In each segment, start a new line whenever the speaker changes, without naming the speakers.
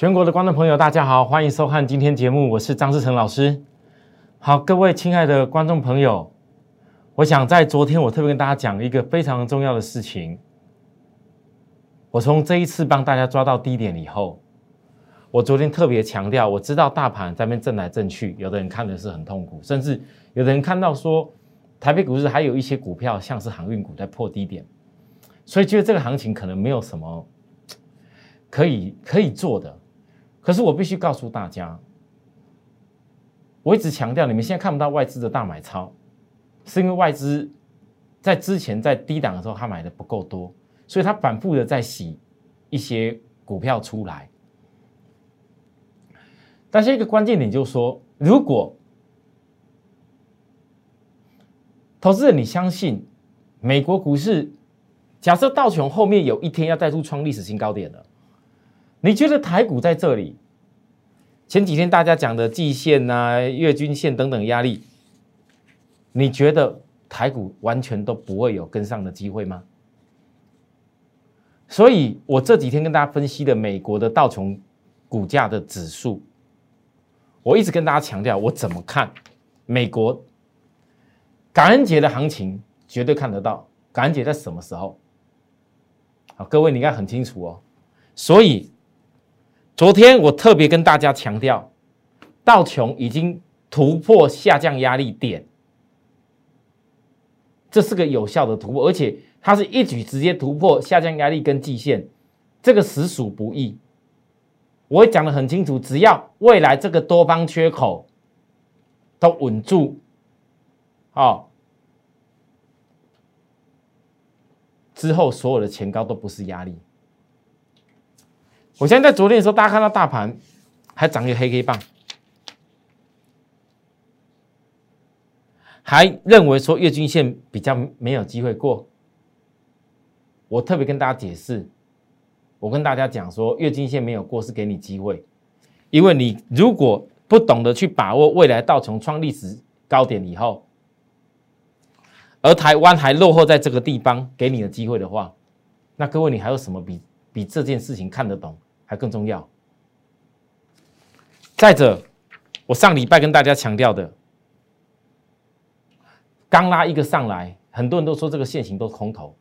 全国的观众朋友，大家好，欢迎收看今天节目，我是张志成老师。好，各位亲爱的观众朋友，我想在昨天我特别跟大家讲一个非常重要的事情。我从这一次帮大家抓到低点以后，我昨天特别强调，我知道大盘在那边震来震去，有的人看的是很痛苦，甚至有的人看到说台北股市还有一些股票像是航运股在破低点，所以觉得这个行情可能没有什么可以可以做的。可是我必须告诉大家，我一直强调，你们现在看不到外资的大买超，是因为外资在之前在低档的时候，他买的不够多，所以他反复的在洗一些股票出来。但是一个关键点就是说，如果投资人你相信美国股市，假设道琼后面有一天要再度创历史新高点了。你觉得台股在这里？前几天大家讲的季线呐、月均线等等压力，你觉得台股完全都不会有跟上的机会吗？所以我这几天跟大家分析的美国的道琼股价的指数，我一直跟大家强调，我怎么看美国感恩节的行情，绝对看得到。感恩节在什么时候？好，各位你应该很清楚哦。所以。昨天我特别跟大家强调，道琼已经突破下降压力点，这是个有效的突破，而且它是一举直接突破下降压力跟季线，这个实属不易。我也讲得很清楚，只要未来这个多方缺口都稳住，哦，之后所有的前高都不是压力。我现在在昨天的时候，大家看到大盘还涨一个黑黑棒，还认为说月均线比较没有机会过。我特别跟大家解释，我跟大家讲说，月均线没有过是给你机会，因为你如果不懂得去把握未来道琼创历史高点以后，而台湾还落后在这个地方给你的机会的话，那各位你还有什么比比这件事情看得懂？还更重要。再者，我上礼拜跟大家强调的，刚拉一个上来，很多人都说这个线型都是空头。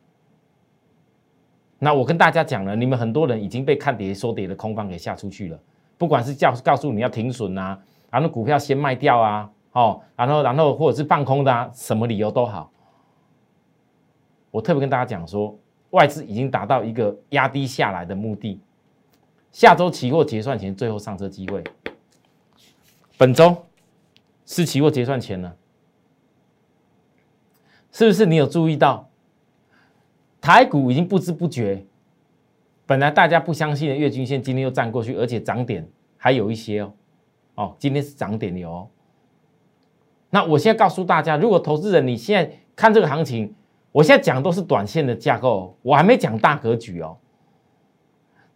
那我跟大家讲了，你们很多人已经被看跌说跌的空方给吓出去了。不管是叫告诉你要停损啊，然后股票先卖掉啊，哦，然后然后或者是放空的啊，什么理由都好。我特别跟大家讲说，外资已经达到一个压低下来的目的。下周期货结算前最后上车机会，本周是期货结算前呢，是不是你有注意到台股已经不知不觉，本来大家不相信的月均线今天又站过去，而且涨点还有一些哦，哦，今天是涨点的哦。那我现在告诉大家，如果投资人你现在看这个行情，我现在讲都是短线的架构，我还没讲大格局哦。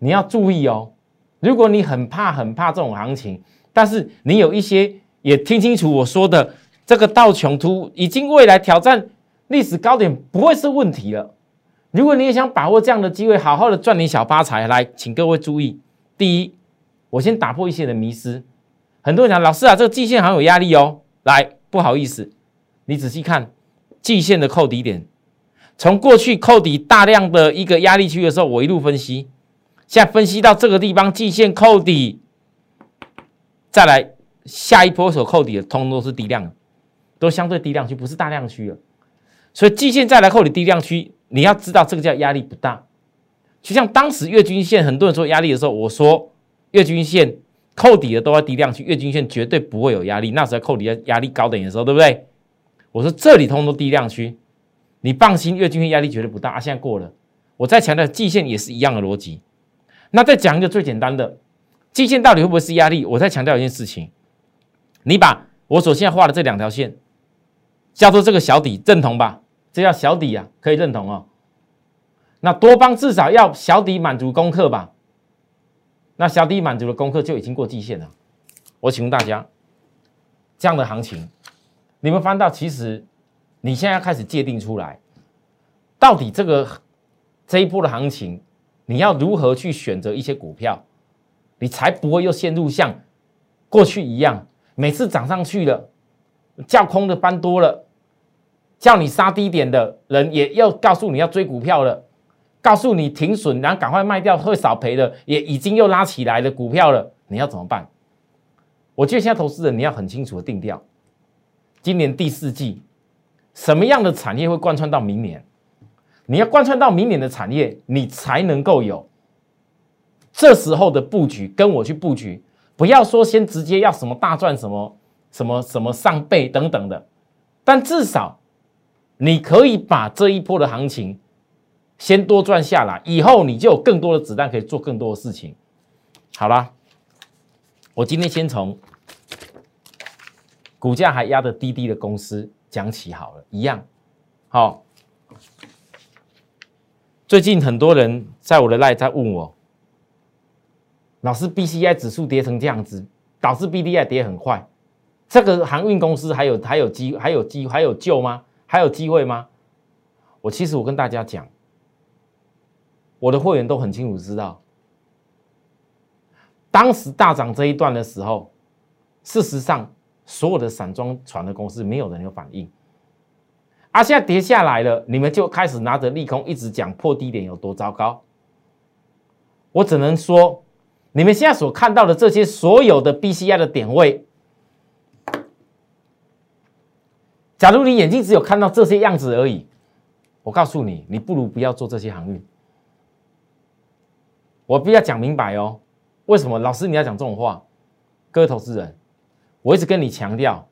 你要注意哦，如果你很怕很怕这种行情，但是你有一些也听清楚我说的，这个道琼图已经未来挑战历史高点不会是问题了。如果你也想把握这样的机会，好好的赚点小发财，来，请各位注意，第一，我先打破一些的迷思。很多人讲老师啊，这个季线好像有压力哦。来，不好意思，你仔细看季线的扣底点，从过去扣底大量的一个压力区的时候，我一路分析。现在分析到这个地方，季线扣底，再来下一波所扣底的，通通都是低量，都相对低量区，不是大量区了。所以季线再来扣底低量区，你要知道这个叫压力不大。就像当时月均线很多人说压力的时候，我说月均线扣底的都在低量区，月均线绝对不会有压力。那时候扣底压力高点的时候，对不对？我说这里通通都低量区，你放心，月均线压力绝对不大。啊，现在过了，我再强调季线也是一样的逻辑。那再讲一个最简单的，季线到底会不会是压力？我再强调一件事情，你把我所现在画的这两条线叫做这个小底，认同吧？这叫小底啊，可以认同哦。那多方至少要小底满足功课吧？那小底满足的功课就已经过季线了。我请问大家，这样的行情，你们翻到其实你现在要开始界定出来，到底这个这一波的行情。你要如何去选择一些股票？你才不会又陷入像过去一样，每次涨上去了，叫空的翻多了，叫你杀低点的人也要告诉你要追股票了，告诉你停损，然后赶快卖掉会少赔的，也已经又拉起来的股票了，你要怎么办？我觉得现在投资人你要很清楚的定调，今年第四季什么样的产业会贯穿到明年？你要贯穿到明年的产业，你才能够有这时候的布局，跟我去布局。不要说先直接要什么大赚什么什么什么上倍等等的，但至少你可以把这一波的行情先多赚下来，以后你就有更多的子弹可以做更多的事情。好啦，我今天先从股价还压得低低的公司讲起好了，一样好。最近很多人在我的 line 在问我，老师 B C I 指数跌成这样子，导致 B D I 跌很快，这个航运公司还有还有机还有机还有救吗？还有机会吗？我其实我跟大家讲，我的会员都很清楚知道，当时大涨这一段的时候，事实上所有的散装船的公司没有人有反应。啊，现在跌下来了，你们就开始拿着利空一直讲破低点有多糟糕。我只能说，你们现在所看到的这些所有的 B C I 的点位，假如你眼睛只有看到这些样子而已，我告诉你，你不如不要做这些航运。我必须要讲明白哦，为什么老师你要讲这种话？各位投资人，我一直跟你强调。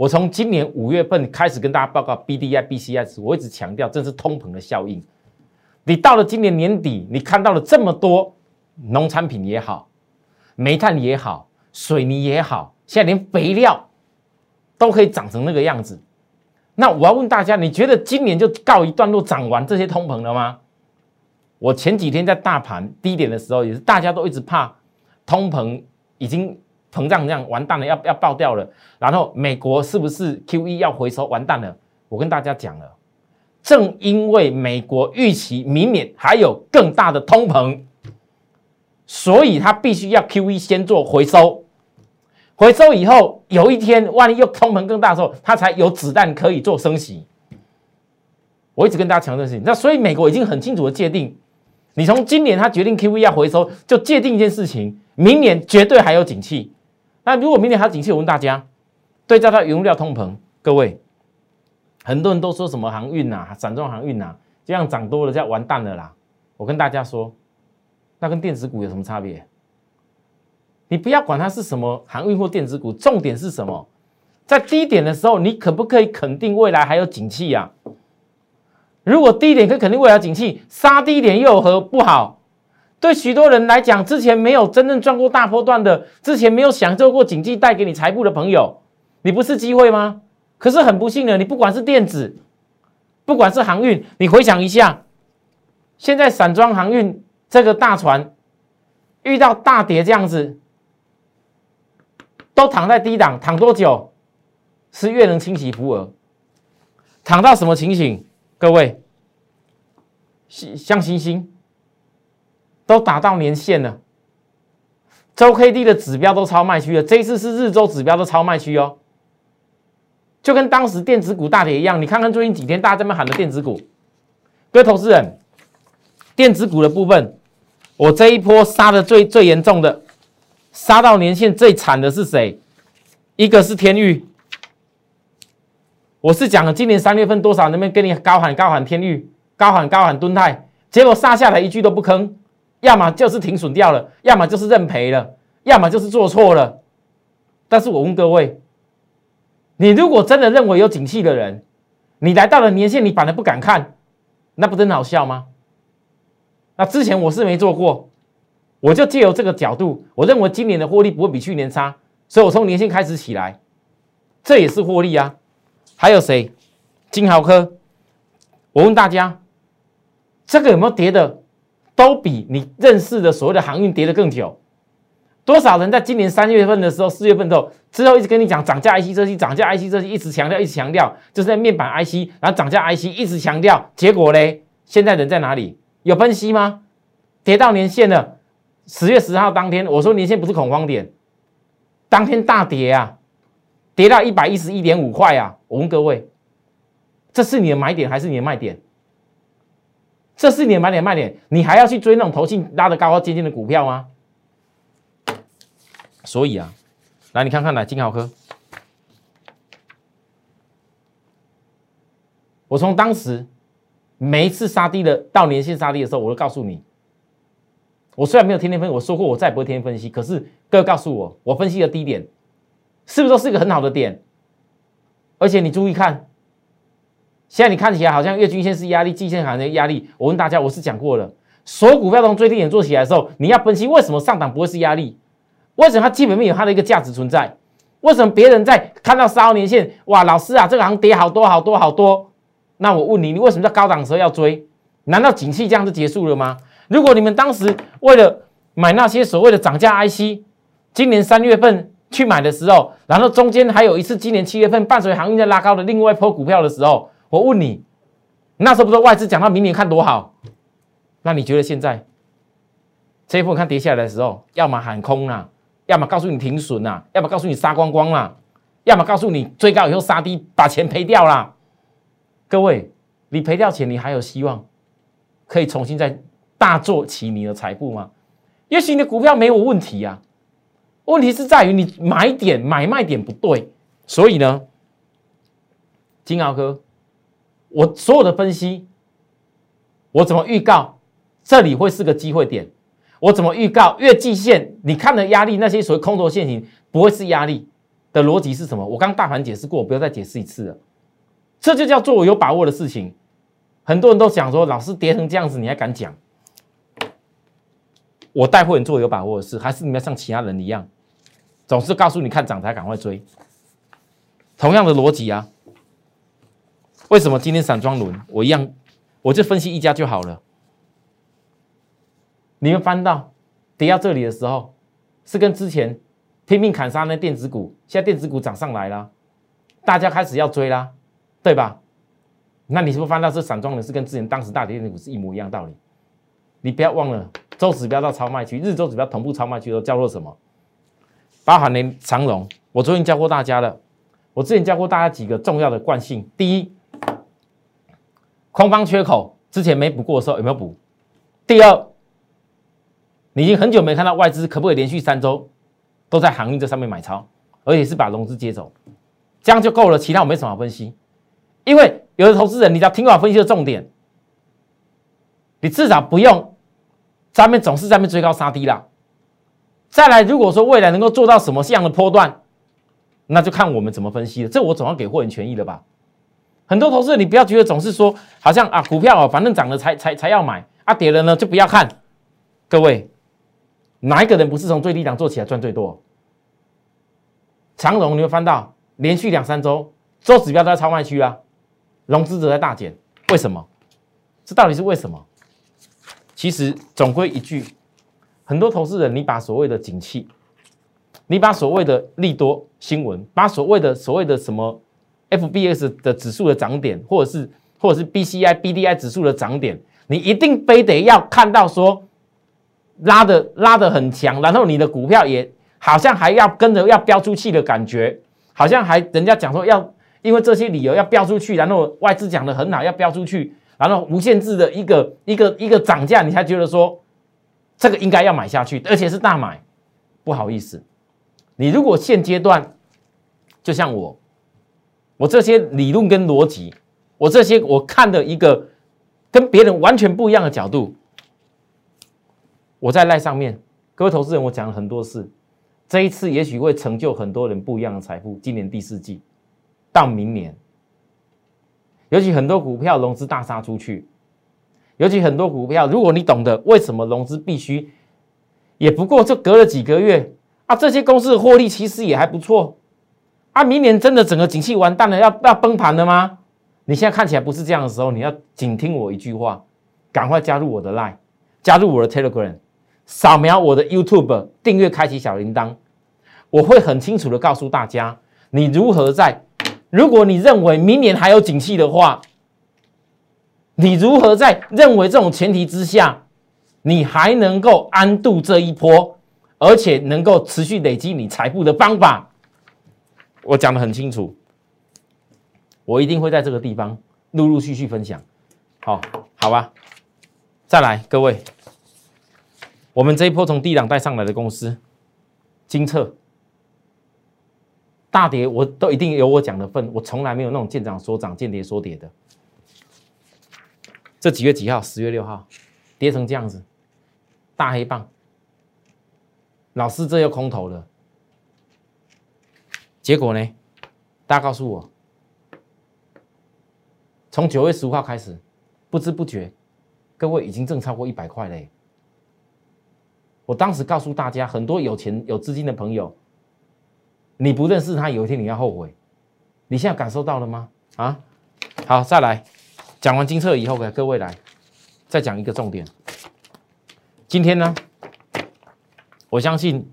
我从今年五月份开始跟大家报告 B D I B C S，我一直强调这是通膨的效应。你到了今年年底，你看到了这么多农产品也好，煤炭也好，水泥也好，现在连肥料都可以涨成那个样子。那我要问大家，你觉得今年就告一段落涨完这些通膨了吗？我前几天在大盘低点的时候，也是大家都一直怕通膨已经。膨胀这样完蛋了，要要爆掉了。然后美国是不是 Q E 要回收？完蛋了！我跟大家讲了，正因为美国预期明年还有更大的通膨，所以他必须要 Q E 先做回收。回收以后，有一天万一又通膨更大的时候，他才有子弹可以做升息。我一直跟大家强调事情，那所以美国已经很清楚的界定，你从今年他决定 Q E 要回收，就界定一件事情，明年绝对还有景气。那如果明年还景气，我问大家，对照到原料通膨，各位，很多人都说什么航运呐、散装航运呐，这样涨多了就要完蛋了啦。我跟大家说，那跟电子股有什么差别？你不要管它是什么航运或电子股，重点是什么？在低点的时候，你可不可以肯定未来还有景气呀？如果低点可以肯定未来景气，杀低点又有何不好？对许多人来讲，之前没有真正赚过大波段的，之前没有享受过经济带给你财富的朋友，你不是机会吗？可是很不幸的，你不管是电子，不管是航运，你回想一下，现在散装航运这个大船遇到大跌这样子，都躺在低档，躺多久？是越能清洗浮额，躺到什么情形？各位，像星星。都打到年线了，周 K D 的指标都超卖区了。这一次是日周指标都超卖区哦，就跟当时电子股大跌一样。你看看最近几天大家这么喊的电子股，各位投资人，电子股的部分，我这一波杀的最最严重的，杀到年线最惨的是谁？一个是天域，我是讲了今年三月份多少那边跟你高喊高喊天域，高喊高喊敦泰，结果杀下来一句都不吭。要么就是停损掉了，要么就是认赔了，要么就是做错了。但是我问各位，你如果真的认为有景气的人，你来到了年限，你反而不敢看，那不真好笑吗？那之前我是没做过，我就借由这个角度，我认为今年的获利不会比去年差，所以我从年限开始起来，这也是获利啊。还有谁？金豪科，我问大家，这个有没有跌的？都比你认识的所谓的航运跌得更久。多少人在今年三月份的时候、四月份的时候之后，一直跟你讲涨价 IC 这些，涨价 IC 这些，一直强调，一直强调，就是在面板 IC，然后涨价 IC 一直强调，结果嘞，现在人在哪里？有分析吗？跌到年线了，十月十号当天，我说年线不是恐慌点，当天大跌啊，跌到一百一十一点五块啊！我问各位，这是你的买点还是你的卖点？这是你的买点卖点，你还要去追那种头性拉得高高尖尖的股票吗？所以啊，来你看看来金豪科，我从当时每一次杀低的到年线杀低的时候，我都告诉你。我虽然没有天天分析，我说过我再也不会天天分析。可是各位告诉我，我分析的低点是不是都是一个很好的点？而且你注意看，现在你看起来好像月均线是压力，季线好像压力。我问大家，我是讲过了，所有股票从最低点做起来的时候，你要分析为什么上档不会是压力？为什么它基本面有它的一个价值存在？为什么别人在看到十年线，哇，老师啊，这个行跌好多好多好多？那我问你，你为什么在高档时候要追？难道景气这样就结束了吗？如果你们当时为了买那些所谓的涨价 IC，今年三月份去买的时候，然后中间还有一次今年七月份伴随航运在拉高的另外一波股票的时候，我问你，那时候不是外资讲到明年看多好？那你觉得现在这一波看跌下来的时候，要么喊空啦，要么告诉你停损啦，要么告诉你杀光光啦，要么告诉你追高以后杀低把钱赔掉啦？各位，你赔掉钱，你还有希望可以重新再？大做起你的财富吗？也许你的股票没有问题呀，问题是在于你买点买卖点不对。所以呢，金豪哥，我所有的分析，我怎么预告这里会是个机会点？我怎么预告月季线你看的压力那些所谓空头线型不会是压力的逻辑是什么？我刚大盘解释过，不要再解释一次了。这就叫做我有把握的事情。很多人都讲说，老师跌成这样子，你还敢讲？我带货人做有把握的事，还是你们像其他人一样，总是告诉你看涨才赶快追。同样的逻辑啊，为什么今天散装轮我一样，我就分析一家就好了。你们翻到跌到这里的时候，是跟之前拼命砍杀那电子股，现在电子股涨上来了，大家开始要追啦，对吧？那你是不是翻到这散装轮是跟之前当时大跌电子股是一模一样道理？你不要忘了。周指标到超卖区，日周指标同步超卖区都叫做什么？包含连长龙，我昨天教过大家了。我之前教过大家几个重要的惯性：第一，空方缺口之前没补过的时候有没有补？第二，你已经很久没看到外资可不可以连续三周都在航运这上面买超，而且是把融资接走，这样就够了。其他我没什么好分析，因为有的投资人，你只要听我分析的重点，你至少不用。上面总是在面追高杀低啦。再来，如果说未来能够做到什么样的波段，那就看我们怎么分析了。这我总要给货人权益了吧？很多投资人，你不要觉得总是说好像啊，股票哦，反正涨了才才才要买，啊跌了呢就不要看。各位，哪一个人不是从最低档做起来赚最多？长荣你会翻到连续两三周周指标都在超卖区啊，融资者在大减，为什么？这到底是为什么？其实总归一句，很多投资人，你把所谓的景气，你把所谓的利多新闻，把所谓的所谓的什么 FBS 的指数的涨点，或者是或者是 BCI、BDI 指数的涨点，你一定非得要看到说拉的拉的很强，然后你的股票也好像还要跟着要飙出去的感觉，好像还人家讲说要因为这些理由要飙出去，然后外资讲的很好要飙出去。然后无限制的一个一个一个涨价，你才觉得说这个应该要买下去，而且是大买。不好意思，你如果现阶段就像我，我这些理论跟逻辑，我这些我看的一个跟别人完全不一样的角度，我在赖上面，各位投资人，我讲了很多次，这一次也许会成就很多人不一样的财富。今年第四季到明年。尤其很多股票融资大杀出去，尤其很多股票，如果你懂得为什么融资必须，也不过就隔了几个月啊，这些公司的获利其实也还不错啊。明年真的整个景气完蛋了，要要崩盘了吗？你现在看起来不是这样的时候，你要紧听我一句话，赶快加入我的 Line，加入我的 Telegram，扫描我的 YouTube，订阅开启小铃铛，我会很清楚的告诉大家你如何在。如果你认为明年还有景气的话，你如何在认为这种前提之下，你还能够安度这一波，而且能够持续累积你财富的方法，我讲的很清楚。我一定会在这个地方陆陆续续分享。好，好吧，再来，各位，我们这一波从低档带上来的公司，金策。大跌我都一定有我讲的份，我从来没有那种见涨说涨、见跌说跌的。这几月几号？十月六号，跌成这样子，大黑棒。老师这又空头了，结果呢？大家告诉我，从九月十五号开始，不知不觉，各位已经挣超过一百块嘞。我当时告诉大家，很多有钱有资金的朋友。你不认识他，有一天你要后悔。你现在感受到了吗？啊，好，再来讲完金策以后，给各位来再讲一个重点。今天呢，我相信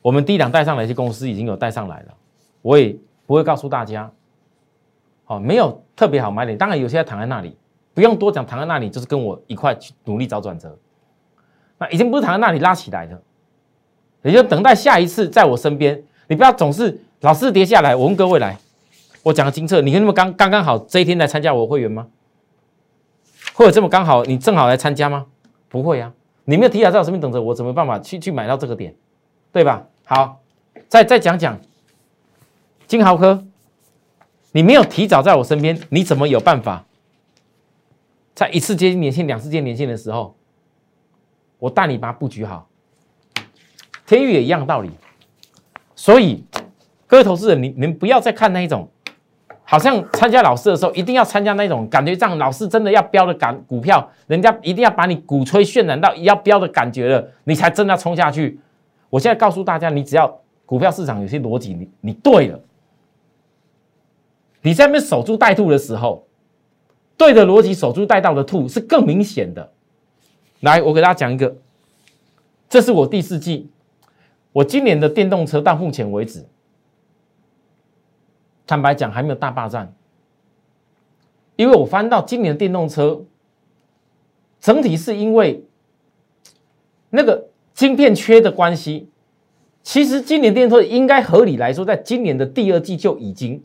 我们低档带上来一些公司已经有带上来了，我也不会告诉大家。哦，没有特别好买点，当然有些躺在那里，不用多讲，躺在那里就是跟我一块去努力找转折。那已经不是躺在那里拉起来的，也就等待下一次在我身边。你不要总是老是跌下来。我问各位来，我讲个金策，你跟他们刚刚刚好这一天来参加我会员吗？或者这么刚好你正好来参加吗？不会啊，你没有提早在我身边等着我，怎么办法去去买到这个点，对吧？好，再再讲讲金豪科，你没有提早在我身边，你怎么有办法在一次接近年限、两次接近年限的时候，我带你把它布局好？天宇也一样道理。所以，各位投资人，你你们不要再看那一种，好像参加老师的时候一定要参加那种感觉，这样老师真的要标的感股票，人家一定要把你鼓吹渲染到要标的感觉了，你才真的冲下去。我现在告诉大家，你只要股票市场有些逻辑，你你对了，你在那边守株待兔的时候，对的逻辑守株待兔的兔是更明显的。来，我给大家讲一个，这是我第四季。我今年的电动车到目前为止，坦白讲还没有大霸占，因为我翻到今年的电动车，整体是因为那个晶片缺的关系。其实今年电动车应该合理来说，在今年的第二季就已经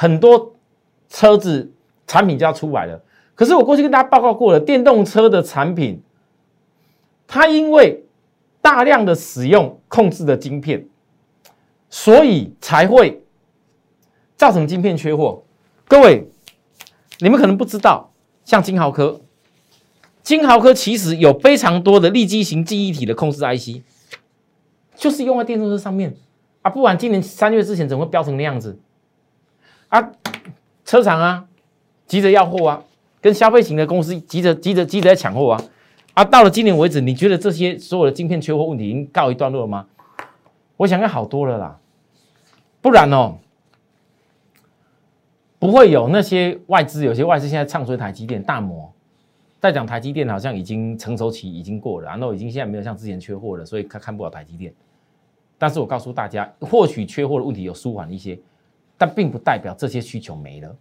很多车子产品就要出来了。可是我过去跟大家报告过了，电动车的产品，它因为大量的使用控制的晶片，所以才会造成晶片缺货。各位，你们可能不知道，像金豪科，金豪科其实有非常多的立基型记忆体的控制 IC，就是用在电动车上面啊。不然今年三月之前怎么会飙成那样子啊？车厂啊，急着要货啊，跟消费型的公司急着急着急着在抢货啊。啊，到了今年为止，你觉得这些所有的晶片缺货问题已经告一段落了吗？我想要好多了啦，不然哦，不会有那些外资，有些外资现在唱衰台积电大摩，在讲台积电好像已经成熟期已经过了，然后已经现在没有像之前缺货了，所以他看不了台积电。但是我告诉大家，或许缺货的问题有舒缓一些，但并不代表这些需求没了。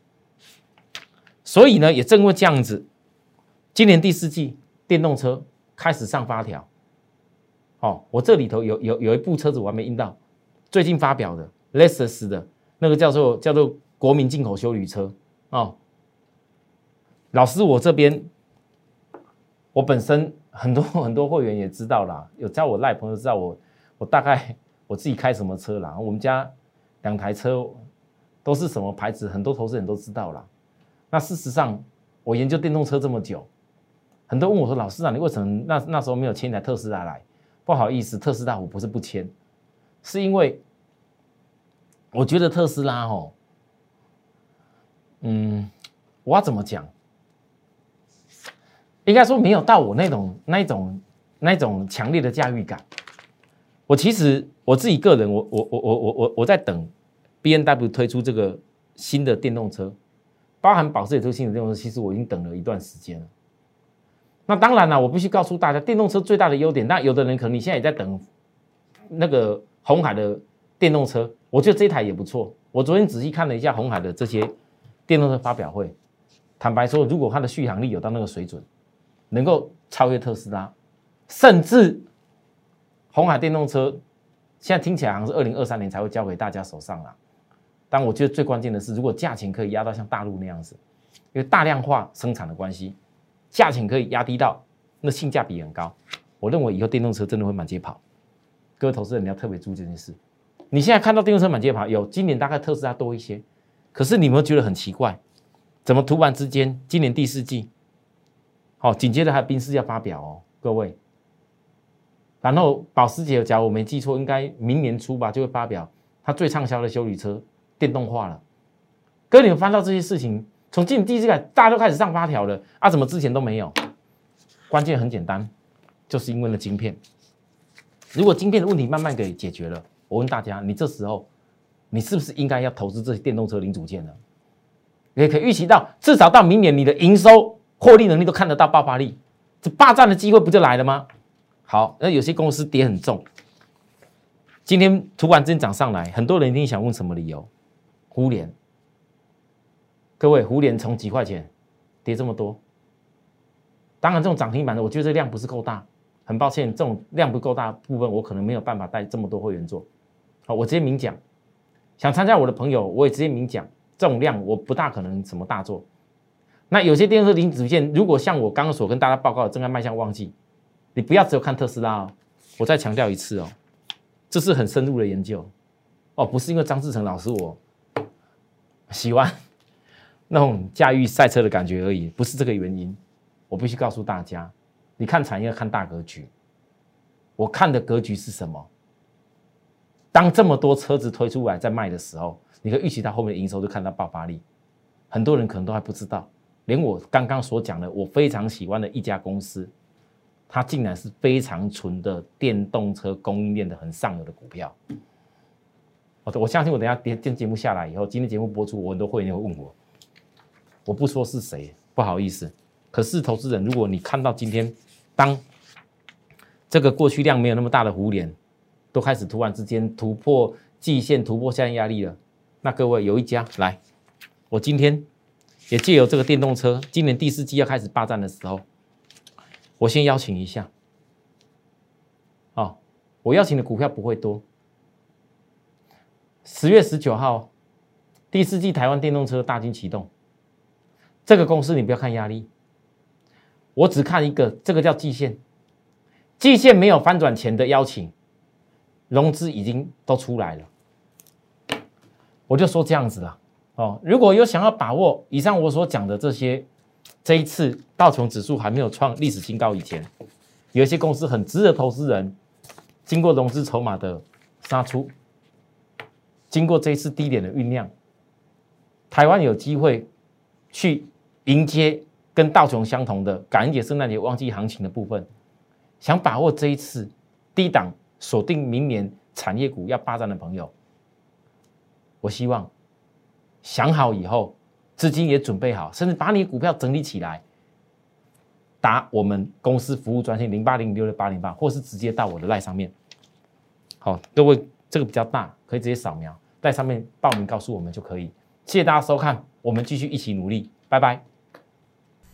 所以呢，也正因为这样子，今年第四季。电动车开始上发条，哦，我这里头有有有一部车子我还没印到，最近发表的 Lexus 的那个叫做叫做国民进口修旅车哦。老师，我这边我本身很多 很多会员也知道啦，有叫我赖朋友知道我我大概我自己开什么车啦，我们家两台车都是什么牌子，很多投资人都知道啦。那事实上，我研究电动车这么久。很多问我说：“老师啊，你为什么那那时候没有签一台特斯拉来？”不好意思，特斯拉我不是不签，是因为我觉得特斯拉哦，嗯，我要怎么讲？应该说没有到我那种那种那种强烈的驾驭感。我其实我自己个人，我我我我我我我在等 B N W 推出这个新的电动车，包含保时捷这个新的电动车，其实我已经等了一段时间了。那当然了，我必须告诉大家，电动车最大的优点。那有的人可能你现在也在等那个红海的电动车，我觉得这台也不错。我昨天仔细看了一下红海的这些电动车发表会，坦白说，如果它的续航力有到那个水准，能够超越特斯拉，甚至红海电动车现在听起来好像是二零二三年才会交给大家手上了。但我觉得最关键的是，如果价钱可以压到像大陆那样子，因为大量化生产的关系，价钱可以压低到那性价比很高。我认为以后电动车真的会满街跑。各位投资人，你要特别注意这件事。你现在看到电动车满街跑，有今年大概特斯拉多一些，可是你们觉得很奇怪，怎么突然之间今年第四季，好，紧接着还有宾士要发表哦，各位。然后保时捷，假如我没记错，应该明年初吧就会发表它最畅销的修理车。电动化了，哥，你们翻到这些事情，从今年第一次开始大家都开始上发条了啊？怎么之前都没有？关键很简单，就是因为那晶片。如果晶片的问题慢慢给解决了，我问大家，你这时候你是不是应该要投资这些电动车零组件呢？也可以预期到，至少到明年你的营收、获利能力都看得到爆发力，这霸占的机会不就来了吗？好，那有些公司跌很重，今天突然间涨上来，很多人一定想问什么理由？互联，各位，互联从几块钱跌这么多，当然这种涨停板的，我觉得这量不是够大，很抱歉，这种量不够大部分，我可能没有办法带这么多会员做。好，我直接明讲，想参加我的朋友，我也直接明讲，这种量我不大可能什么大做。那有些电动车零组件，如果像我刚刚所跟大家报告的，正在迈向旺季，你不要只有看特斯拉哦，我再强调一次哦，这是很深入的研究哦，不是因为张志成老师我。喜欢那种驾驭赛车的感觉而已，不是这个原因。我必须告诉大家，你看产业看大格局。我看的格局是什么？当这么多车子推出来在卖的时候，你可以预期到后面的营收就看到爆发力。很多人可能都还不知道，连我刚刚所讲的我非常喜欢的一家公司，它竟然是非常纯的电动车供应链的很上游的股票。我相信我等下电电节目下来以后，今天节目播出，我很多会员会问我，我不说是谁，不好意思。可是投资人，如果你看到今天，当这个过去量没有那么大的湖联，都开始突然之间突破季线、突破下降压力了，那各位有一家来，我今天也借由这个电动车，今年第四季要开始霸占的时候，我先邀请一下。哦，我邀请的股票不会多。十月十九号，第四季台湾电动车大军启动。这个公司你不要看压力，我只看一个，这个叫季线。季线没有翻转前的邀请，融资已经都出来了。我就说这样子了哦。如果有想要把握以上我所讲的这些，这一次道琼指数还没有创历史新高以前，有一些公司很值得投资人经过融资筹码的杀出。经过这一次低点的酝酿，台湾有机会去迎接跟道琼相同的感恩节、圣诞节旺季行情的部分。想把握这一次低档锁定明年产业股要霸占的朋友，我希望想好以后，资金也准备好，甚至把你股票整理起来，打我们公司服务专线零八零六六八零八，或是直接到我的赖上面。好，各位。这个比较大，可以直接扫描，在上面报名告诉我们就可以。谢谢大家收看，我们继续一起努力，拜拜。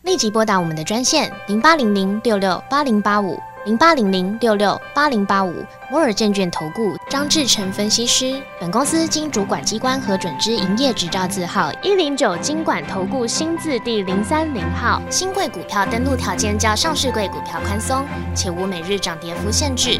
立即拨打我们的专线零八零零六六八零八五零八零零六六八零八五摩尔证券投顾张志成分析师。本公司经主管机关核准之营业执照字号一零九金管投顾新字第零三零号。新贵股票登录条件较上市贵股票宽松，且无每日涨跌幅限制。